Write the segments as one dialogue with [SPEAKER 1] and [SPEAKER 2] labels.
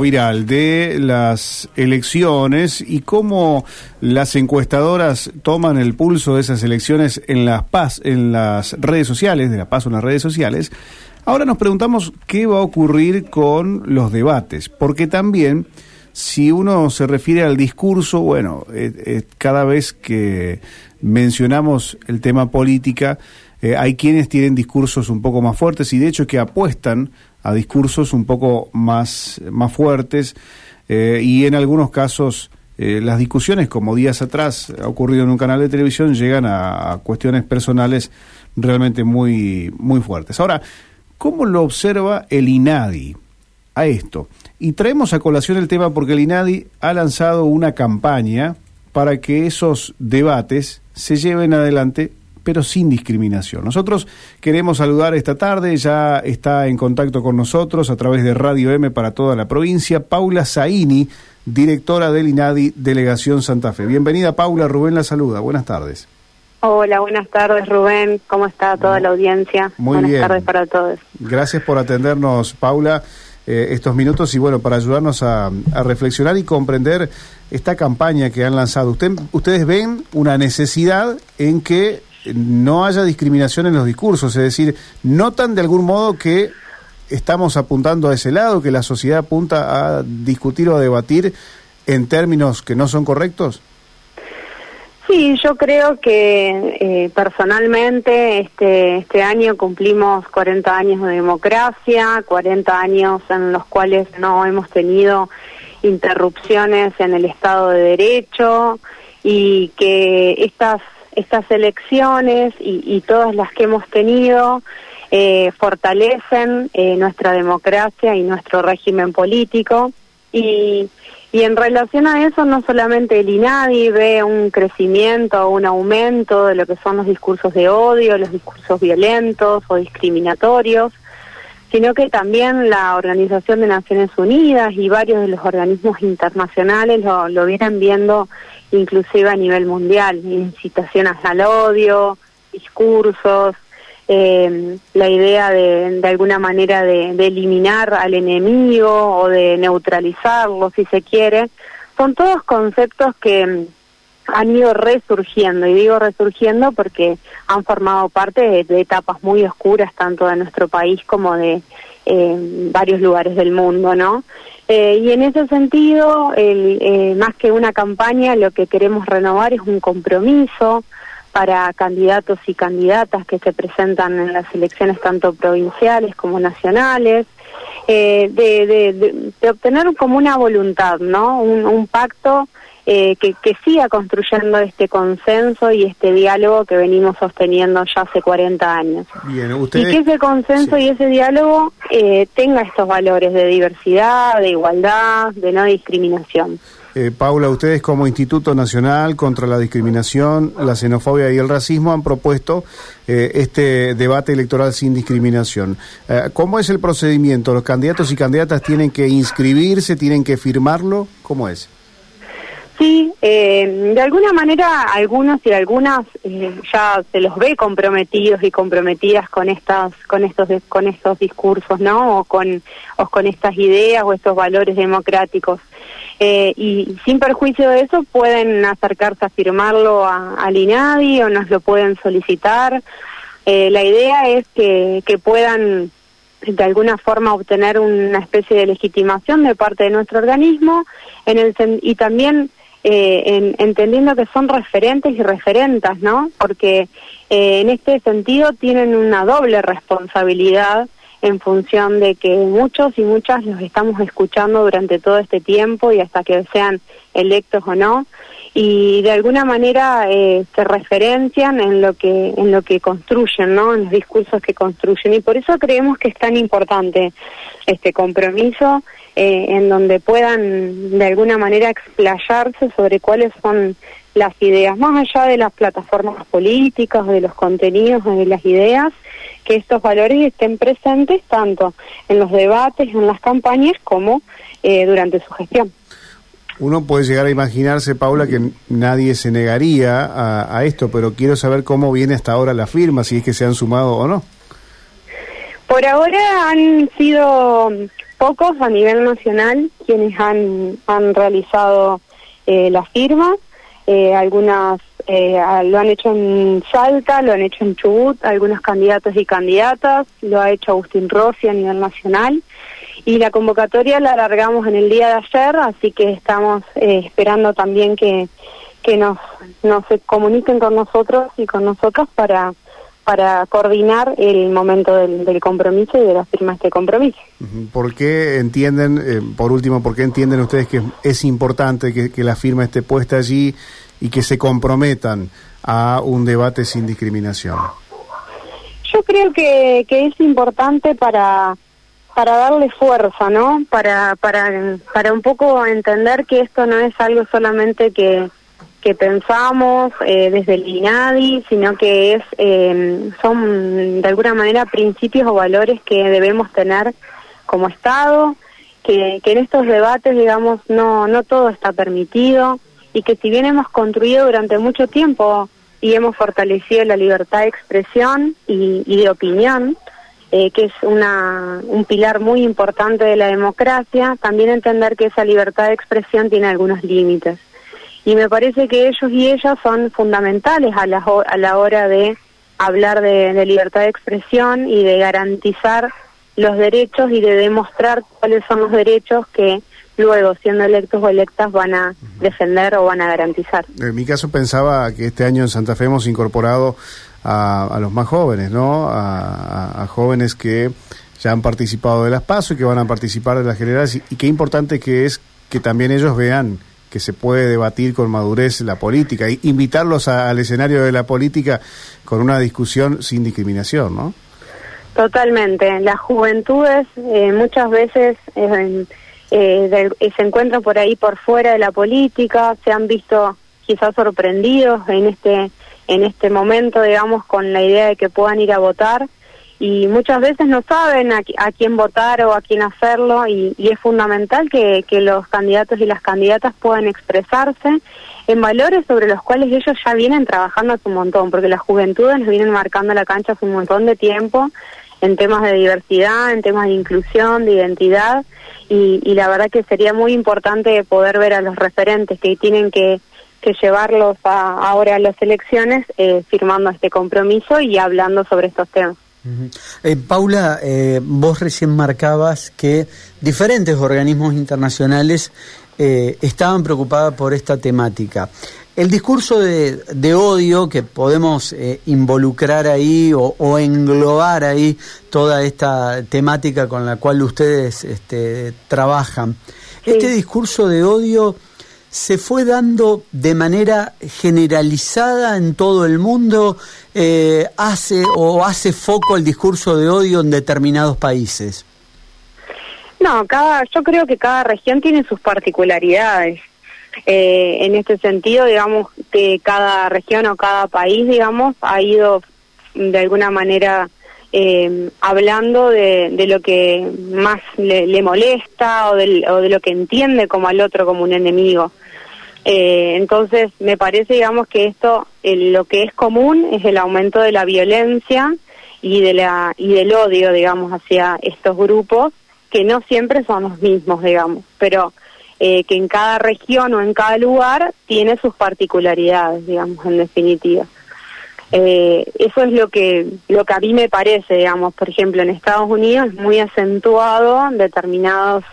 [SPEAKER 1] viral de las elecciones y cómo las encuestadoras toman el pulso de esas elecciones en las en las redes sociales, de la paz en las redes sociales. Ahora nos preguntamos qué va a ocurrir con los debates, porque también si uno se refiere al discurso, bueno, eh, eh, cada vez que mencionamos el tema política, eh, hay quienes tienen discursos un poco más fuertes y de hecho que apuestan a discursos un poco más, más fuertes eh, y en algunos casos eh, las discusiones, como días atrás ha ocurrido en un canal de televisión, llegan a, cuestiones personales realmente muy, muy fuertes. Ahora, ¿cómo lo observa el INADI a esto? Y traemos a colación el tema porque el INADI ha lanzado una campaña para que esos debates se lleven adelante pero sin discriminación. Nosotros queremos saludar esta tarde, ya está en contacto con nosotros a través de Radio M para toda la provincia, Paula Zaini, directora del INADI Delegación Santa Fe. Bienvenida Paula, Rubén la saluda, buenas tardes.
[SPEAKER 2] Hola, buenas tardes Rubén, ¿cómo está toda la audiencia?
[SPEAKER 1] Muy
[SPEAKER 2] buenas
[SPEAKER 1] tardes
[SPEAKER 2] para todos.
[SPEAKER 1] Gracias por atendernos Paula. Eh, estos minutos y bueno, para ayudarnos a, a, reflexionar y comprender esta campaña que han lanzado. Usted, ustedes ven una necesidad en que no haya discriminación en los discursos, es decir, notan de algún modo que estamos apuntando a ese lado, que la sociedad apunta a discutir o a debatir en términos que no son correctos?
[SPEAKER 2] Sí, yo creo que eh, personalmente este, este año cumplimos 40 años de democracia, 40 años en los cuales no hemos tenido interrupciones en el Estado de Derecho y que estas estas elecciones y, todas las que hemos tenido eh, fortalecen eh, nuestra democracia y nuestro régimen político. Y, y en relación a eso, no solamente el INADI ve un crecimiento o un aumento de lo que son los discursos de odio, los discursos violentos o discriminatorios, sino que también la Organización de Naciones Unidas y varios de los organismos internacionales lo, lo vienen viendo inclusive a nivel mundial, incitaciones al odio, discursos, eh, la idea de, de alguna manera de, eliminar al enemigo o de neutralizarlo, si se quiere, son todos conceptos que han ido resurgiendo, y digo resurgiendo porque han formado parte de, etapas muy oscuras tanto de nuestro país como de eh, varios lugares del mundo, ¿no? Eh, y en ese sentido, el, eh, más que una campaña, lo que queremos renovar es un compromiso para candidatos y candidatas que se presentan en las elecciones tanto provinciales como nacionales, de, de, de, obtener como una voluntad, ¿no? Un pacto eh, que, que, siga construyendo este consenso y este diálogo que venimos sosteniendo ya hace 40 años. y que ese consenso y ese diálogo eh, tenga estos valores de diversidad, de igualdad, de no discriminación.
[SPEAKER 1] Eh, Paula, ustedes como Instituto Nacional contra la Discriminación, la Xenofobia y el Racismo han propuesto este debate electoral sin discriminación. ¿Cómo es el procedimiento? ¿Los candidatos y candidatas tienen que inscribirse, tienen que firmarlo? ¿Cómo es?
[SPEAKER 2] Sí, eh, de alguna manera algunos y algunas eh, ya se los ve comprometidos y comprometidas con estas, con estos, con estos discursos, ¿no? O con, o con estas ideas o estos valores democráticos. Eh, y sin perjuicio de eso pueden acercarse a firmarlo a, al INADI o nos lo pueden solicitar. la idea es que, que puedan de alguna forma obtener una especie de legitimación de parte de nuestro organismo en el y también eh, entendiendo que son referentes y referentas, ¿no? Porque eh, en este sentido tienen una doble responsabilidad en función de que muchos y muchas los estamos escuchando durante todo este tiempo y hasta que sean electos o no. Y de alguna manera eh, se referencian en lo que en lo que construyen no en los discursos que construyen. Y por eso creemos que es tan importante este compromiso eh, en donde puedan de alguna manera explayarse sobre cuáles son las ideas más allá de las plataformas políticas de los contenidos de las ideas que estos valores estén presentes tanto en los debates en las campañas como eh, durante su gestión
[SPEAKER 1] uno puede llegar a imaginarse, Paula, que nadie se negaría a, esto, pero quiero saber cómo viene hasta ahora la firma, si es que se han sumado o no.
[SPEAKER 2] Por ahora han sido pocos a nivel nacional quienes han, han realizado eh, las firmas. Eh, algunas eh, lo han hecho en Salta, lo han hecho en Chubut, algunos candidatos y candidatas, lo ha hecho Agustín Rossi a nivel nacional. Y la convocatoria la alargamos en el día de ayer, así que estamos eh, esperando también que, que nos, nos comuniquen con nosotros y con nosotros para para coordinar el momento del, compromiso y de la firma de este compromiso.
[SPEAKER 1] ¿Por qué entienden, eh, por último, por qué entienden ustedes que es importante que, la firma esté puesta allí y que se comprometan a un debate sin discriminación?
[SPEAKER 2] Yo creo que, que es importante para para darle fuerza, ¿no? Para, para, para un poco entender que esto no es algo solamente que, que pensamos eh, desde el INADI, sino que es eh, son de alguna manera principios o valores que debemos tener como Estado, que, que en estos debates, digamos, no, no todo está permitido y que si bien hemos construido durante mucho tiempo y hemos fortalecido la libertad de expresión y, y de opinión, eh, que es una, un pilar muy importante de la democracia, también entender que esa libertad de expresión tiene algunos límites. Y me parece que ellos y ellas son fundamentales a la, a la hora de hablar de, libertad de expresión y de garantizar los derechos y de demostrar cuáles son los derechos que luego, siendo electos o electas, van a defender o van a garantizar.
[SPEAKER 1] En mi caso pensaba que este año en Santa Fe hemos incorporado a, los más jóvenes, ¿no? A, jóvenes que ya han participado de las PASO y que van a participar de las generales y, qué importante que es que también ellos vean que se puede debatir con madurez la política, e invitarlos al escenario de la política con una discusión sin discriminación, ¿no?
[SPEAKER 2] Totalmente. Las juventudes eh, muchas veces eh, eh, se encuentran por ahí por fuera de la política, se han visto quizás sorprendidos en este en este momento, digamos, con la idea de que puedan ir a votar y muchas veces no saben a, quién votar o a quién hacerlo y, es fundamental que, que, los candidatos y las candidatas puedan expresarse en valores sobre los cuales ellos ya vienen trabajando hace un montón, porque las juventudes nos vienen marcando la cancha hace un montón de tiempo en temas de diversidad, en temas de inclusión, de identidad y, y la verdad que sería muy importante poder ver a los referentes que tienen que que llevarlos a, ahora a las elecciones eh, firmando este compromiso y hablando sobre estos temas.
[SPEAKER 3] Eh, Paula, eh, vos recién marcabas que diferentes organismos internacionales estaban preocupados por esta temática. El discurso de, odio que podemos involucrar ahí o, englobar ahí toda esta temática con la cual ustedes este, trabajan, este discurso de odio se fue dando de manera generalizada en todo el mundo, eh, hace o hace foco el discurso de odio en determinados países.
[SPEAKER 2] No, cada, yo creo que cada región tiene sus particularidades. Eh, en este sentido, digamos que cada región o cada país, digamos, ha ido de alguna manera eh, hablando de, de, lo que más le, le molesta o, del, o de lo que entiende como al otro como un enemigo. Eh, entonces, me parece, digamos, que esto, lo que es común es el aumento de la violencia y, de la, y del odio, digamos, hacia estos grupos, que no siempre son los mismos, digamos, pero eh, que en cada región o en cada lugar tiene sus particularidades, digamos, en definitiva. Eh, eso es lo que lo que a mí me parece, digamos, por ejemplo, en Estados Unidos es muy acentuado determinados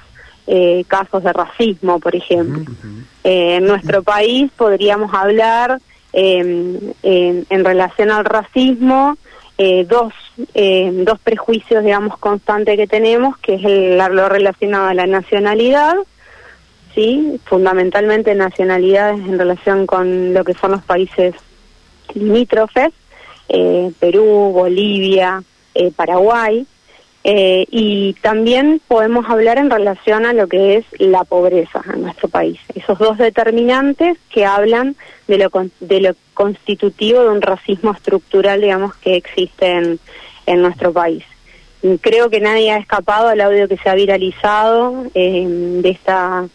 [SPEAKER 2] eh, casos de racismo, por ejemplo. Eh, en nuestro país podríamos hablar em, en relación al racismo eh, dos, dos prejuicios, digamos, constantes que tenemos, que es el, lo relacionado a la nacionalidad, ¿sí? fundamentalmente nacionalidades en relación con lo que son los países limítrofes, Perú, Bolivia, Paraguay, eh, y también podemos hablar en relación a lo que es la pobreza en nuestro país. Esos dos determinantes que hablan de lo, de lo constitutivo de un racismo estructural, digamos, que existe en, en nuestro país. Creo que nadie ha escapado al audio que se ha viralizado eh, de esta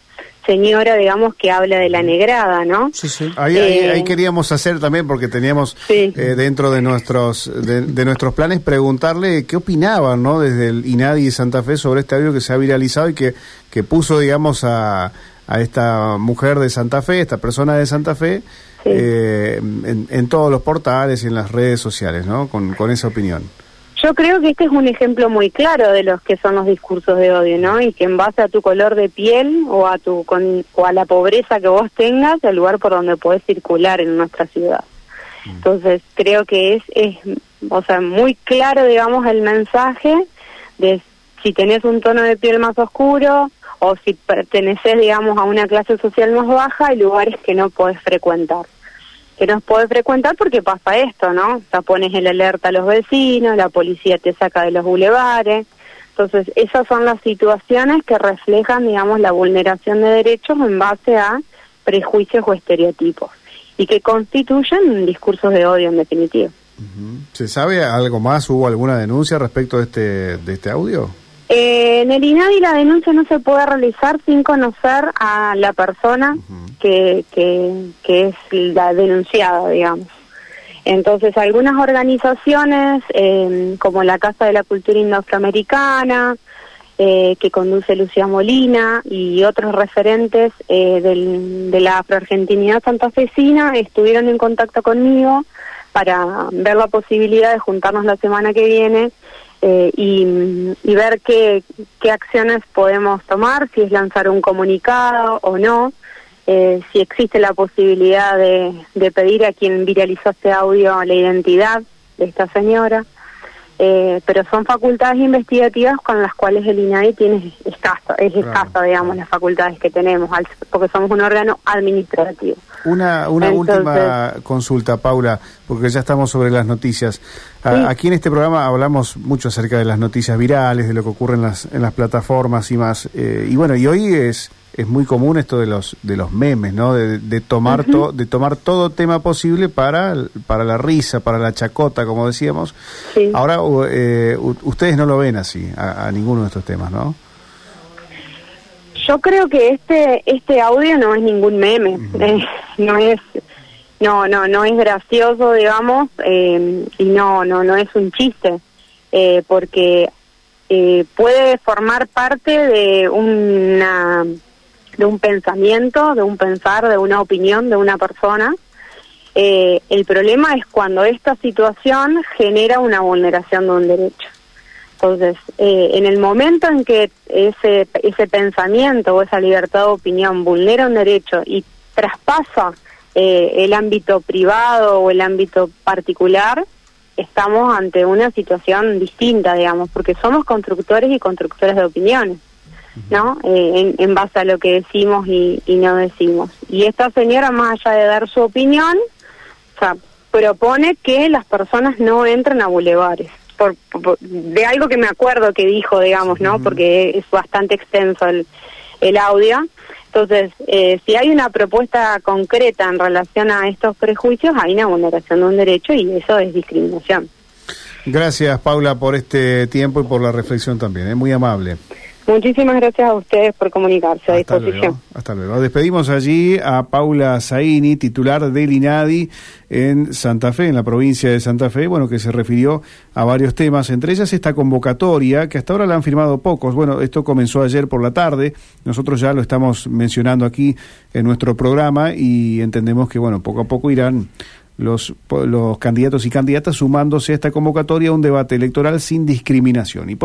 [SPEAKER 2] señora, digamos, que habla de la negrada, ¿no?
[SPEAKER 1] Sí, sí. Ahí, ahí, queríamos hacer también, porque teníamos dentro de nuestros de, nuestros planes preguntarle qué opinaban, ¿no? Desde el INADI de Santa Fe sobre este audio que se ha viralizado y que, que puso, digamos, a, a esta mujer de Santa Fe, esta persona de Santa Fe, eh, en, todos los portales y en las redes sociales, ¿no? Con, con esa opinión.
[SPEAKER 2] Yo creo que este es un ejemplo muy claro de los que son los discursos de odio, ¿no? Y que en base a tu color de piel o a tu o a la pobreza que vos tengas, el lugar por donde podés circular en nuestra ciudad. Mm. Entonces, creo que es es o sea, muy claro, digamos, el mensaje de si tenés un tono de piel más oscuro o si perteneces, digamos, a una clase social más baja, hay lugares que no podés frecuentar que no puede frecuentar porque pasa esto, ¿no? O sea, pones el alerta a los vecinos, la policía te saca de los bulevares. Entonces, esas son las situaciones que reflejan, digamos, la vulneración de derechos en base a prejuicios o estereotipos y que constituyen discursos de odio en definitiva.
[SPEAKER 1] ¿Se sabe algo más? ¿Hubo alguna denuncia respecto de este, de este audio?
[SPEAKER 2] Eh, en el INADI la denuncia no se puede realizar sin conocer a la persona que, que, es la denunciada, digamos. Entonces, algunas organizaciones, eh, como la Casa de la Cultura Indoafroamericana, eh, que conduce Lucía Molina, y otros referentes eh, del, de la afroargentinidad santafesina, estuvieron en contacto conmigo para ver la posibilidad de juntarnos la semana que viene eh, y, ver qué, qué acciones podemos tomar, si es lanzar un comunicado o no, eh, si existe la posibilidad de, de pedir a quien viralizó este audio la identidad de esta señora. Eh, pero son facultades investigativas con las cuales el INAI tiene escasa, es escasa, digamos, las facultades que tenemos, porque somos un órgano administrativo.
[SPEAKER 1] Una, una última consulta, Paula, porque ya estamos sobre las noticias. Aquí en este programa hablamos mucho acerca de las noticias virales, de lo que ocurre en las, en las plataformas y más. Eh, y bueno, y hoy es es muy común esto de los de los memes, ¿no? De, tomar de tomar todo tema posible para para la risa, para la chacota, como decíamos. Ahora eh, ustedes no lo ven así a, ninguno de estos temas, ¿no?
[SPEAKER 2] Yo creo que este este audio no es ningún meme, eh, no es no no no es gracioso, digamos, eh, y no no no es un chiste, porque puede formar parte de una de un pensamiento, de un pensar, de una opinión de una persona. Eh, el problema es cuando esta situación genera una vulneración de un derecho. Entonces, eh, en el momento en que ese, ese pensamiento o esa libertad de opinión vulnera un derecho y traspasa eh, el ámbito privado o el ámbito particular, estamos ante una situación distinta, digamos, porque somos constructores y constructores de opiniones. ¿no? Eh, en, base a lo que decimos y, no decimos. Y esta señora, más allá de dar su opinión, o sea, propone que las personas no entren a bulevares. Por, de algo que me acuerdo que dijo, digamos, ¿no? Porque es bastante extenso el, el audio. Entonces, eh, si hay una propuesta concreta en relación a estos prejuicios, hay una vulneración de un derecho y eso es discriminación.
[SPEAKER 1] Gracias, Paula, por este tiempo y por la reflexión también. es ¿eh? Muy amable.
[SPEAKER 2] Muchísimas gracias a ustedes por comunicarse a disposición.
[SPEAKER 1] hasta luego. Despedimos allí a Paula Zaini, titular del INADI en Santa Fe, en la provincia de Santa Fe, bueno, que se refirió a varios temas, entre ellas esta convocatoria, que hasta ahora la han firmado pocos. Bueno, esto comenzó ayer por la tarde, nosotros ya lo estamos mencionando aquí en nuestro programa y entendemos que, bueno, poco a poco irán los, los candidatos y candidatas sumándose a esta convocatoria a un debate electoral sin discriminación. Y